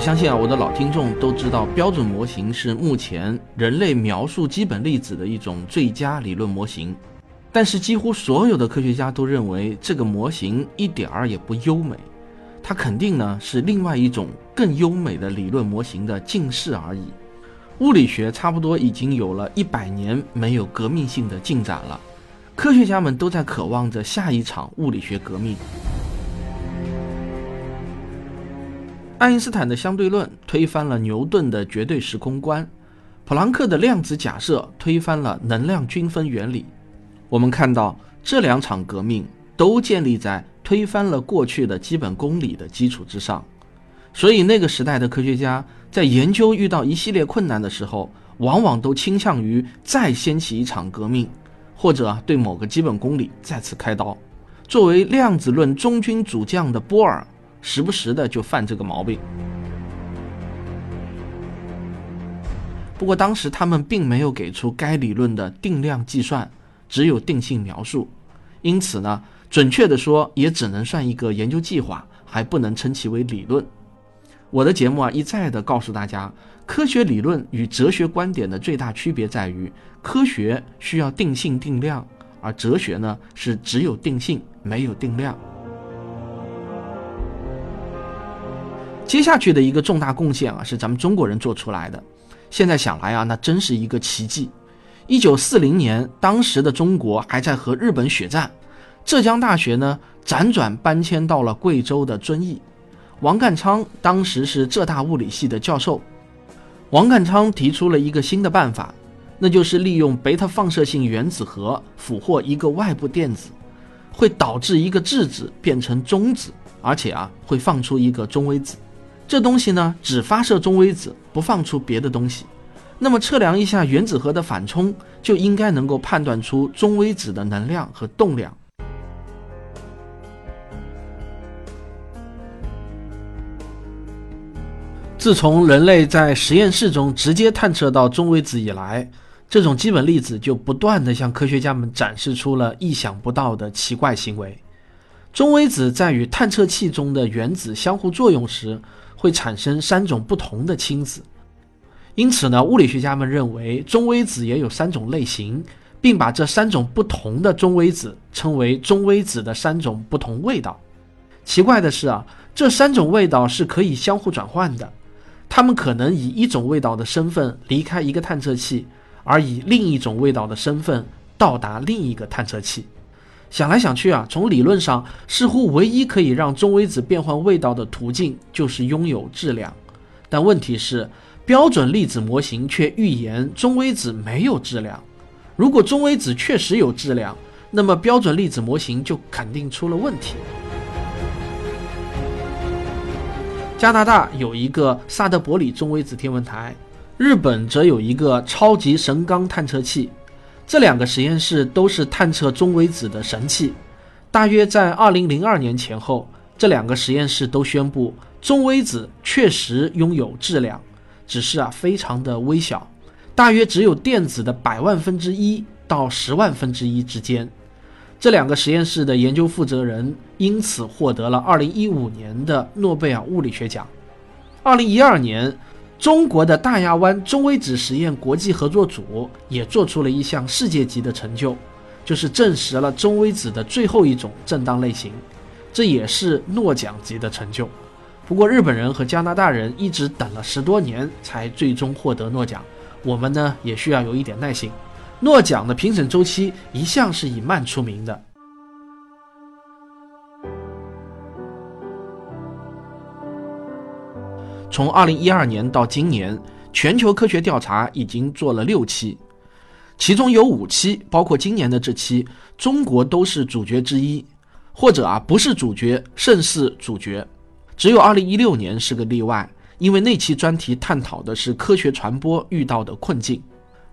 相信啊，我的老听众都知道，标准模型是目前人类描述基本粒子的一种最佳理论模型。但是，几乎所有的科学家都认为这个模型一点儿也不优美，它肯定呢是另外一种更优美的理论模型的近似而已。物理学差不多已经有了一百年没有革命性的进展了，科学家们都在渴望着下一场物理学革命。爱因斯坦的相对论推翻了牛顿的绝对时空观，普朗克的量子假设推翻了能量均分原理。我们看到这两场革命都建立在推翻了过去的基本公理的基础之上，所以那个时代的科学家在研究遇到一系列困难的时候，往往都倾向于再掀起一场革命，或者对某个基本公理再次开刀。作为量子论中军主将的波尔。时不时的就犯这个毛病。不过当时他们并没有给出该理论的定量计算，只有定性描述，因此呢，准确的说也只能算一个研究计划，还不能称其为理论。我的节目啊一再的告诉大家，科学理论与哲学观点的最大区别在于，科学需要定性定量，而哲学呢是只有定性没有定量。接下去的一个重大贡献啊，是咱们中国人做出来的。现在想来啊，那真是一个奇迹。一九四零年，当时的中国还在和日本血战，浙江大学呢辗转搬迁到了贵州的遵义。王淦昌当时是浙大物理系的教授。王淦昌提出了一个新的办法，那就是利用贝塔放射性原子核俘获一个外部电子，会导致一个质子变成中子，而且啊会放出一个中微子。这东西呢，只发射中微子，不放出别的东西。那么测量一下原子核的反冲，就应该能够判断出中微子的能量和动量。自从人类在实验室中直接探测到中微子以来，这种基本粒子就不断的向科学家们展示出了意想不到的奇怪行为。中微子在与探测器中的原子相互作用时，会产生三种不同的氢子，因此呢，物理学家们认为中微子也有三种类型，并把这三种不同的中微子称为中微子的三种不同味道。奇怪的是啊，这三种味道是可以相互转换的，它们可能以一种味道的身份离开一个探测器，而以另一种味道的身份到达另一个探测器。想来想去啊，从理论上似乎唯一可以让中微子变换味道的途径就是拥有质量，但问题是标准粒子模型却预言中微子没有质量。如果中微子确实有质量，那么标准粒子模型就肯定出了问题。加拿大有一个萨德伯里中微子天文台，日本则有一个超级神冈探测器。这两个实验室都是探测中微子的神器。大约在二零零二年前后，这两个实验室都宣布中微子确实拥有质量，只是啊非常的微小，大约只有电子的百万分之一到十万分之一之间。这两个实验室的研究负责人因此获得了二零一五年的诺贝尔物理学奖。二零一二年。中国的大亚湾中微子实验国际合作组也做出了一项世界级的成就，就是证实了中微子的最后一种振荡类型，这也是诺奖级的成就。不过，日本人和加拿大人一直等了十多年才最终获得诺奖，我们呢也需要有一点耐心。诺奖的评审周期一向是以慢出名的。从二零一二年到今年，全球科学调查已经做了六期，其中有五期，包括今年的这期，中国都是主角之一，或者啊不是主角，胜似主角。只有二零一六年是个例外，因为那期专题探讨的是科学传播遇到的困境。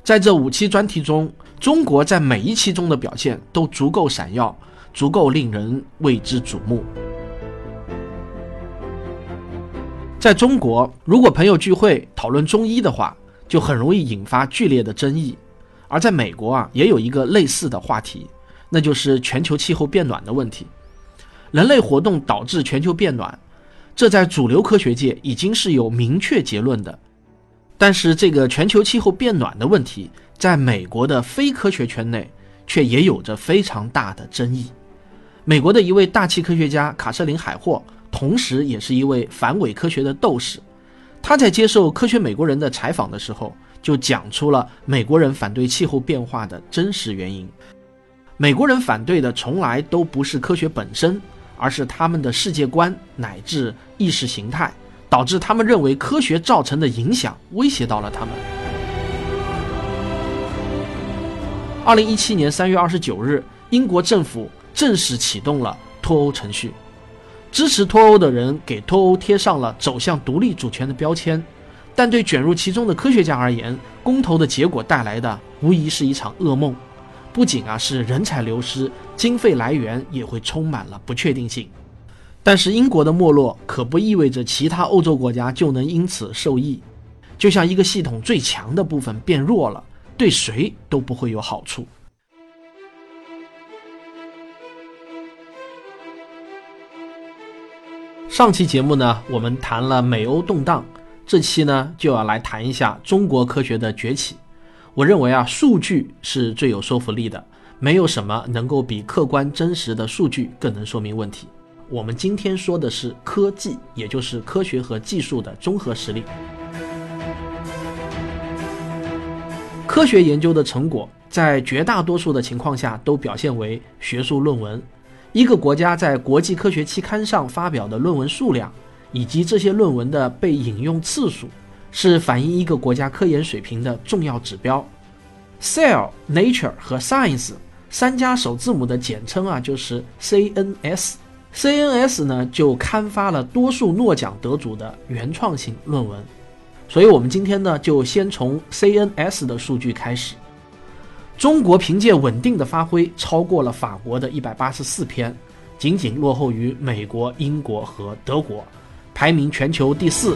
在这五期专题中，中国在每一期中的表现都足够闪耀，足够令人为之瞩目。在中国，如果朋友聚会讨论中医的话，就很容易引发剧烈的争议；而在美国啊，也有一个类似的话题，那就是全球气候变暖的问题。人类活动导致全球变暖，这在主流科学界已经是有明确结论的。但是，这个全球气候变暖的问题，在美国的非科学圈内却也有着非常大的争议。美国的一位大气科学家卡瑟琳·海霍，同时也是一位反伪科学的斗士。他在接受《科学美国人》的采访的时候，就讲出了美国人反对气候变化的真实原因。美国人反对的从来都不是科学本身，而是他们的世界观乃至意识形态。导致他们认为科学造成的影响威胁到了他们。二零一七年三月二十九日，英国政府正式启动了脱欧程序，支持脱欧的人给脱欧贴上了走向独立主权的标签，但对卷入其中的科学家而言，公投的结果带来的无疑是一场噩梦，不仅啊是人才流失，经费来源也会充满了不确定性。但是英国的没落可不意味着其他欧洲国家就能因此受益，就像一个系统最强的部分变弱了，对谁都不会有好处。上期节目呢，我们谈了美欧动荡，这期呢就要来谈一下中国科学的崛起。我认为啊，数据是最有说服力的，没有什么能够比客观真实的数据更能说明问题。我们今天说的是科技，也就是科学和技术的综合实力。科学研究的成果在绝大多数的情况下都表现为学术论文。一个国家在国际科学期刊上发表的论文数量，以及这些论文的被引用次数，是反映一个国家科研水平的重要指标。Cell、Nature 和 Science 三家首字母的简称啊，就是 CNS。CNS 呢就刊发了多数诺奖得主的原创性论文，所以我们今天呢就先从 CNS 的数据开始。中国凭借稳定的发挥，超过了法国的一百八十四篇，仅仅落后于美国、英国和德国，排名全球第四。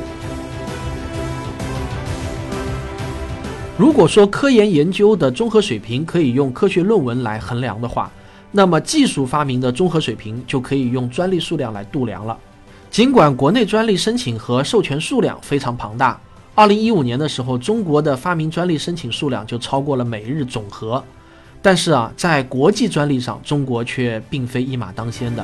如果说科研研究的综合水平可以用科学论文来衡量的话，那么技术发明的综合水平就可以用专利数量来度量了。尽管国内专利申请和授权数量非常庞大，二零一五年的时候，中国的发明专利申请数量就超过了美日总和。但是啊，在国际专利上，中国却并非一马当先的。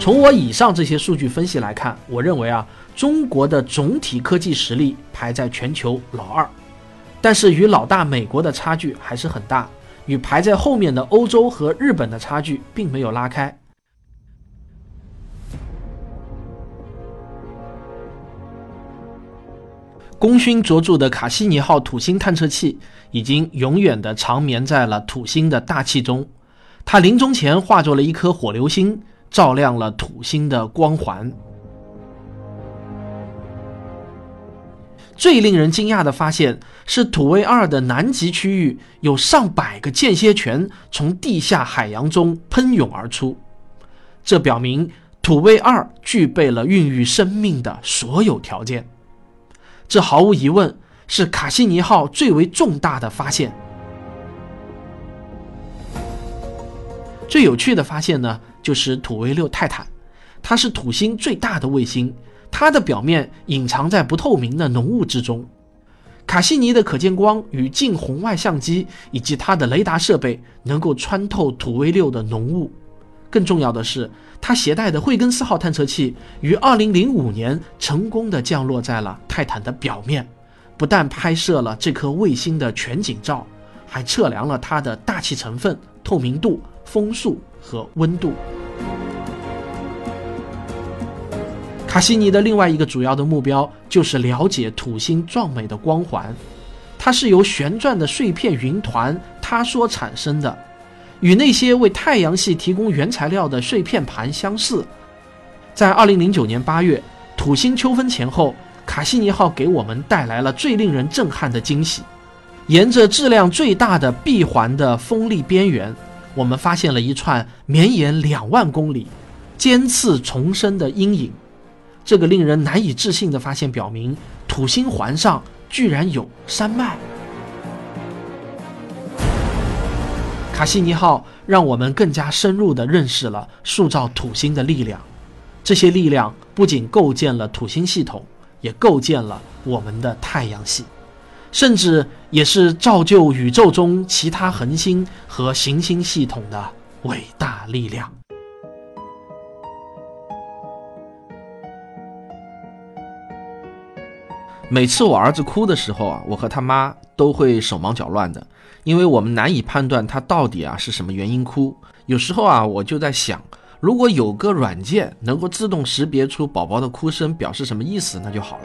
从我以上这些数据分析来看，我认为啊，中国的总体科技实力排在全球老二。但是与老大美国的差距还是很大，与排在后面的欧洲和日本的差距并没有拉开。功勋卓著的卡西尼号土星探测器已经永远的长眠在了土星的大气中，它临终前化作了一颗火流星，照亮了土星的光环。最令人惊讶的发现是，土卫二的南极区域有上百个间歇泉从地下海洋中喷涌而出，这表明土卫二具备了孕育生命的所有条件。这毫无疑问是卡西尼号最为重大的发现。最有趣的发现呢，就是土卫六泰坦，它是土星最大的卫星。它的表面隐藏在不透明的浓雾之中，卡西尼的可见光与近红外相机以及它的雷达设备能够穿透土卫六的浓雾。更重要的是，它携带的惠更斯号探测器于2005年成功的降落在了泰坦的表面，不但拍摄了这颗卫星的全景照，还测量了它的大气成分、透明度、风速和温度。卡西尼的另外一个主要的目标就是了解土星壮美的光环，它是由旋转的碎片云团塌缩产生的，与那些为太阳系提供原材料的碎片盘相似。在2009年8月，土星秋分前后，卡西尼号给我们带来了最令人震撼的惊喜。沿着质量最大的闭环的风力边缘，我们发现了一串绵延两万公里、尖刺丛生的阴影。这个令人难以置信的发现表明，土星环上居然有山脉。卡西尼号让我们更加深入地认识了塑造土星的力量。这些力量不仅构建了土星系统，也构建了我们的太阳系，甚至也是造就宇宙中其他恒星和行星系统的伟大力量。每次我儿子哭的时候啊，我和他妈都会手忙脚乱的。因为我们难以判断他到底啊是什么原因哭，有时候啊我就在想，如果有个软件能够自动识别出宝宝的哭声表示什么意思，那就好了。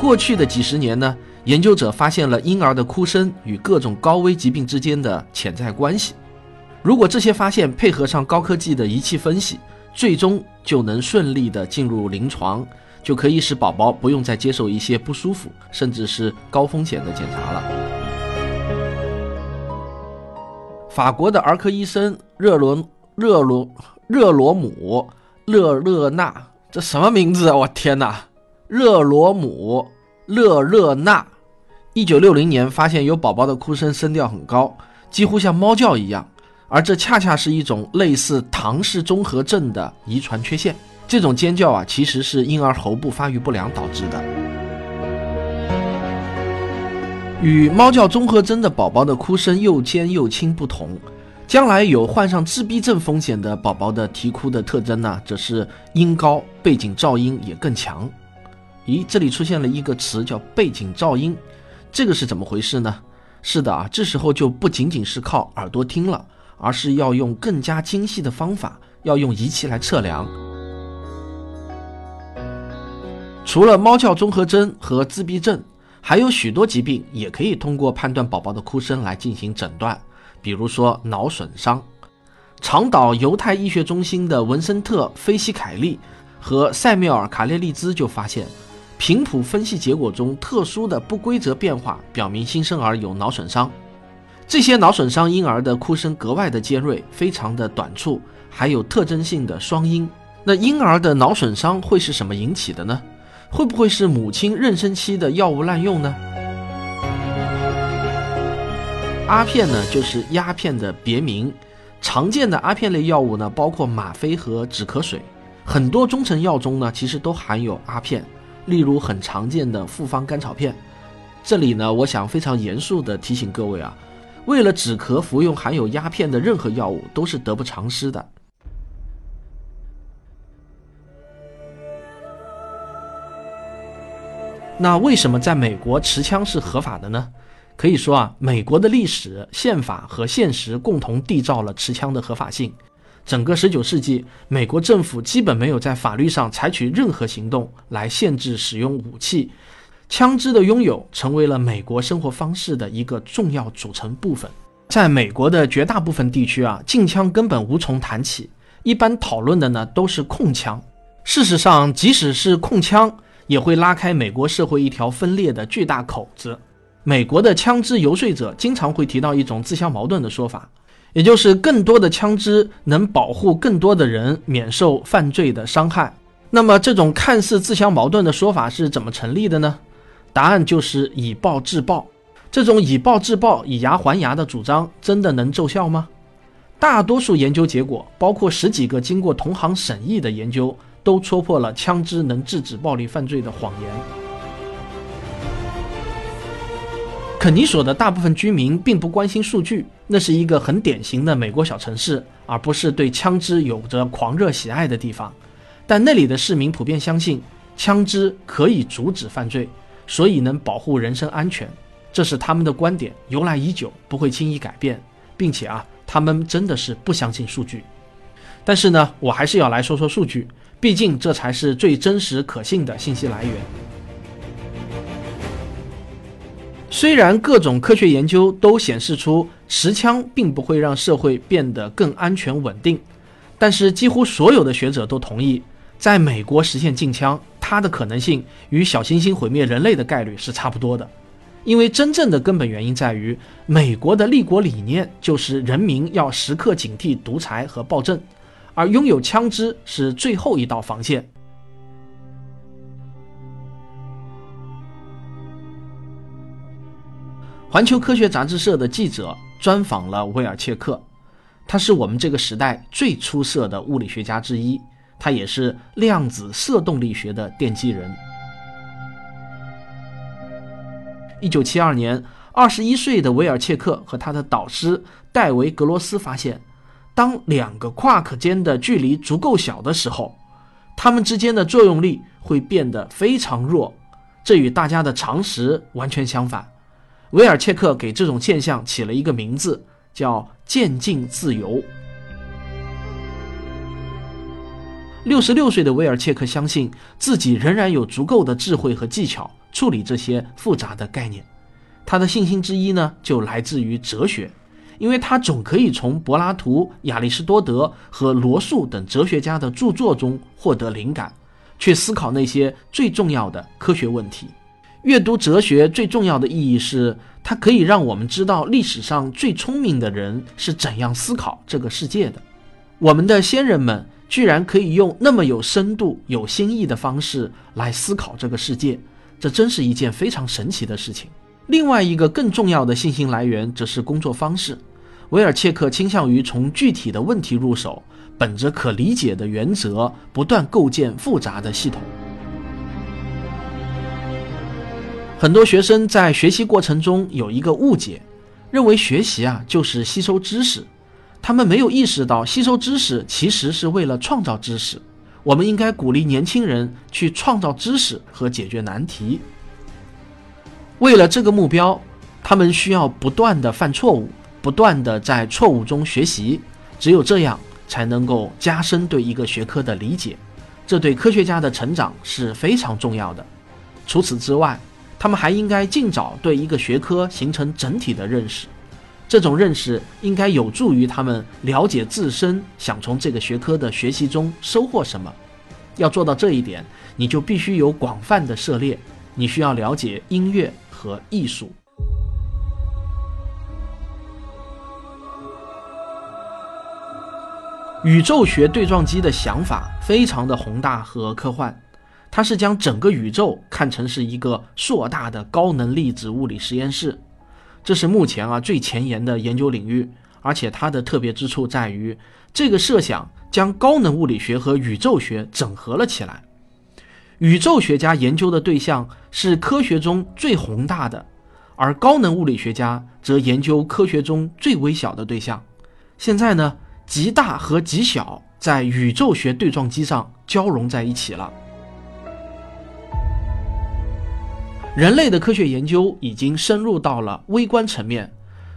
过去的几十年呢，研究者发现了婴儿的哭声与各种高危疾病之间的潜在关系。如果这些发现配合上高科技的仪器分析，最终就能顺利的进入临床。就可以使宝宝不用再接受一些不舒服，甚至是高风险的检查了。法国的儿科医生热罗热罗热罗姆勒热纳，这什么名字啊？我天哪！热罗姆勒热纳，一九六零年发现有宝宝的哭声声调很高，几乎像猫叫一样，而这恰恰是一种类似唐氏综合症的遗传缺陷。这种尖叫啊，其实是婴儿喉部发育不良导致的。与猫叫综合征的宝宝的哭声又尖又轻不同，将来有患上自闭症风险的宝宝的啼哭的特征呢，则是音高、背景噪音也更强。咦，这里出现了一个词叫背景噪音，这个是怎么回事呢？是的啊，这时候就不仅仅是靠耳朵听了，而是要用更加精细的方法，要用仪器来测量。除了猫叫综合征和自闭症，还有许多疾病也可以通过判断宝宝的哭声来进行诊断。比如说脑损伤，长岛犹太医学中心的文森特·菲西凯利和塞缪尔·卡列利兹就发现，频谱分析结果中特殊的不规则变化表明新生儿有脑损伤。这些脑损伤婴儿的哭声格外的尖锐，非常的短促，还有特征性的双音。那婴儿的脑损伤会是什么引起的呢？会不会是母亲妊娠期的药物滥用呢？阿片呢，就是鸦片的别名。常见的阿片类药物呢，包括吗啡和止咳水。很多中成药中呢，其实都含有阿片，例如很常见的复方甘草片。这里呢，我想非常严肃地提醒各位啊，为了止咳，服用含有鸦片的任何药物都是得不偿失的。那为什么在美国持枪是合法的呢？可以说啊，美国的历史、宪法和现实共同缔造了持枪的合法性。整个19世纪，美国政府基本没有在法律上采取任何行动来限制使用武器，枪支的拥有成为了美国生活方式的一个重要组成部分。在美国的绝大部分地区啊，禁枪根本无从谈起，一般讨论的呢都是控枪。事实上，即使是控枪。也会拉开美国社会一条分裂的巨大口子。美国的枪支游说者经常会提到一种自相矛盾的说法，也就是更多的枪支能保护更多的人免受犯罪的伤害。那么，这种看似自相矛盾的说法是怎么成立的呢？答案就是以暴制暴。这种以暴制暴、以牙还牙的主张真的能奏效吗？大多数研究结果，包括十几个经过同行审议的研究。都戳破了枪支能制止暴力犯罪的谎言。肯尼索的大部分居民并不关心数据，那是一个很典型的美国小城市，而不是对枪支有着狂热喜爱的地方。但那里的市民普遍相信，枪支可以阻止犯罪，所以能保护人身安全。这是他们的观点，由来已久，不会轻易改变，并且啊，他们真的是不相信数据。但是呢，我还是要来说说数据。毕竟，这才是最真实可信的信息来源。虽然各种科学研究都显示出持枪并不会让社会变得更安全稳定，但是几乎所有的学者都同意，在美国实现禁枪，它的可能性与小行星毁灭人类的概率是差不多的。因为真正的根本原因在于，美国的立国理念就是人民要时刻警惕独裁和暴政。而拥有枪支是最后一道防线。环球科学杂志社的记者专访了威尔切克，他是我们这个时代最出色的物理学家之一，他也是量子射动力学的奠基人。一九七二年，二十一岁的维尔切克和他的导师戴维格罗斯发现，当两个夸克间的距离足够小的时候，它们之间的作用力会变得非常弱。这与大家的常识完全相反。维尔切克给这种现象起了一个名字，叫渐进自由。六十六岁的威尔切克相信自己仍然有足够的智慧和技巧。处理这些复杂的概念，他的信心之一呢，就来自于哲学，因为他总可以从柏拉图、亚里士多德和罗素等哲学家的著作中获得灵感，去思考那些最重要的科学问题。阅读哲学最重要的意义是，它可以让我们知道历史上最聪明的人是怎样思考这个世界的。我们的先人们居然可以用那么有深度、有新意的方式来思考这个世界。这真是一件非常神奇的事情。另外一个更重要的信心来源则是工作方式。维尔切克倾向于从具体的问题入手，本着可理解的原则，不断构建复杂的系统。很多学生在学习过程中有一个误解，认为学习啊就是吸收知识，他们没有意识到吸收知识其实是为了创造知识。我们应该鼓励年轻人去创造知识和解决难题。为了这个目标，他们需要不断的犯错误，不断的在错误中学习。只有这样，才能够加深对一个学科的理解。这对科学家的成长是非常重要的。除此之外，他们还应该尽早对一个学科形成整体的认识。这种认识应该有助于他们了解自身，想从这个学科的学习中收获什么。要做到这一点，你就必须有广泛的涉猎。你需要了解音乐和艺术。宇宙学对撞机的想法非常的宏大和科幻，它是将整个宇宙看成是一个硕大的高能粒子物理实验室。这是目前啊最前沿的研究领域，而且它的特别之处在于，这个设想将高能物理学和宇宙学整合了起来。宇宙学家研究的对象是科学中最宏大的，而高能物理学家则研究科学中最微小的对象。现在呢，极大和极小在宇宙学对撞机上交融在一起了。人类的科学研究已经深入到了微观层面，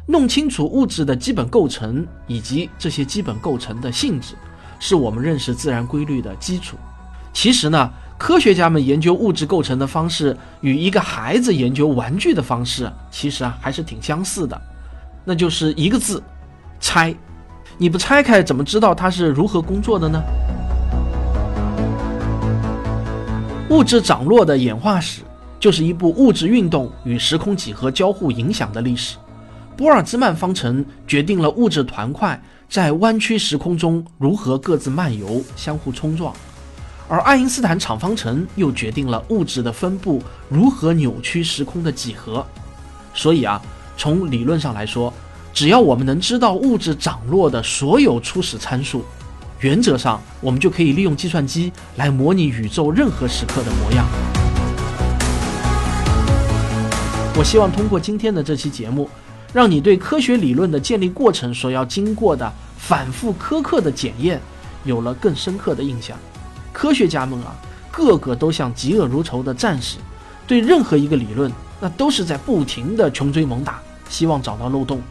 弄清楚物质的基本构成以及这些基本构成的性质，是我们认识自然规律的基础。其实呢，科学家们研究物质构成的方式与一个孩子研究玩具的方式，其实啊还是挺相似的，那就是一个字：拆。你不拆开，怎么知道它是如何工作的呢？物质涨落的演化史。就是一部物质运动与时空几何交互影响的历史。波尔兹曼方程决定了物质团块在弯曲时空中如何各自漫游、相互冲撞，而爱因斯坦场方程又决定了物质的分布如何扭曲时空的几何。所以啊，从理论上来说，只要我们能知道物质涨落的所有初始参数，原则上我们就可以利用计算机来模拟宇宙任何时刻的模样。我希望通过今天的这期节目，让你对科学理论的建立过程所要经过的反复苛刻的检验，有了更深刻的印象。科学家们啊，个个都像嫉恶如仇的战士，对任何一个理论，那都是在不停的穷追猛打，希望找到漏洞。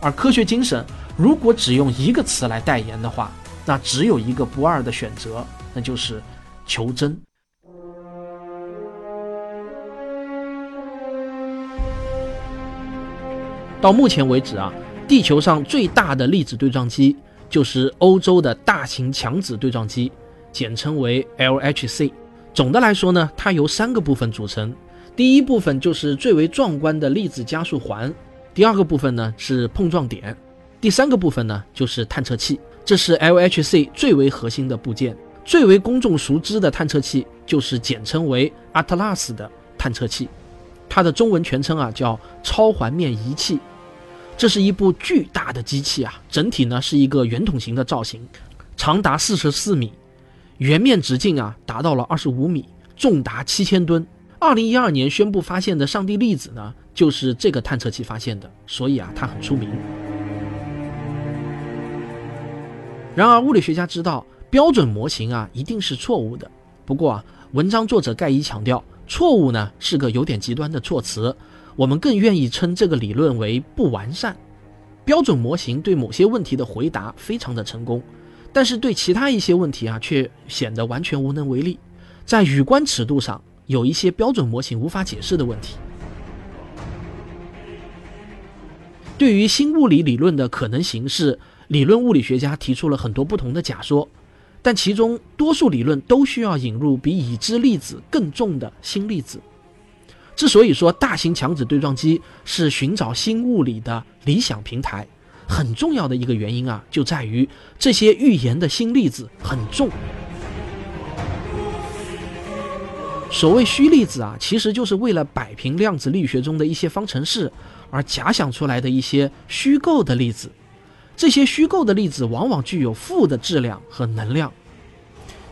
而科学精神，如果只用一个词来代言的话，那只有一个不二的选择，那就是求真。到目前为止啊，地球上最大的粒子对撞机就是欧洲的大型强子对撞机，简称为 LHC。总的来说呢，它由三个部分组成。第一部分就是最为壮观的粒子加速环，第二个部分呢是碰撞点，第三个部分呢就是探测器。这是 LHC 最为核心的部件。最为公众熟知的探测器就是简称为 ATLAS 的探测器。它的中文全称啊叫超环面仪器。这是一部巨大的机器啊，整体呢是一个圆筒形的造型，长达四十四米，圆面直径啊达到了二十五米，重达七千吨。二零一二年宣布发现的上帝粒子呢，就是这个探测器发现的，所以啊它很出名。然而物理学家知道标准模型啊一定是错误的，不过啊文章作者盖伊强调，错误呢是个有点极端的措辞。我们更愿意称这个理论为不完善。标准模型对某些问题的回答非常的成功，但是对其他一些问题啊，却显得完全无能为力。在宇观尺度上，有一些标准模型无法解释的问题。对于新物理理论的可能形式，理论物理学家提出了很多不同的假说，但其中多数理论都需要引入比已知粒子更重的新粒子。之所以说大型强子对撞机是寻找新物理的理想平台，很重要的一个原因啊，就在于这些预言的新粒子很重。所谓虚粒子啊，其实就是为了摆平量子力学中的一些方程式而假想出来的一些虚构的粒子。这些虚构的粒子往往具有负的质量和能量。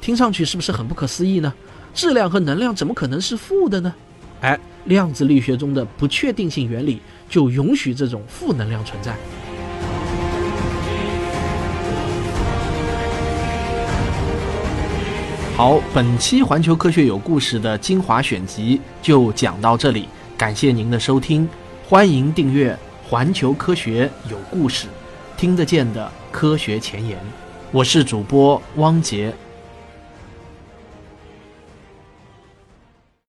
听上去是不是很不可思议呢？质量和能量怎么可能是负的呢？哎。量子力学中的不确定性原理就允许这种负能量存在。好，本期环球科学有故事的精华选集就讲到这里，感谢您的收听，欢迎订阅环球科学有故事，听得见的科学前沿，我是主播汪杰。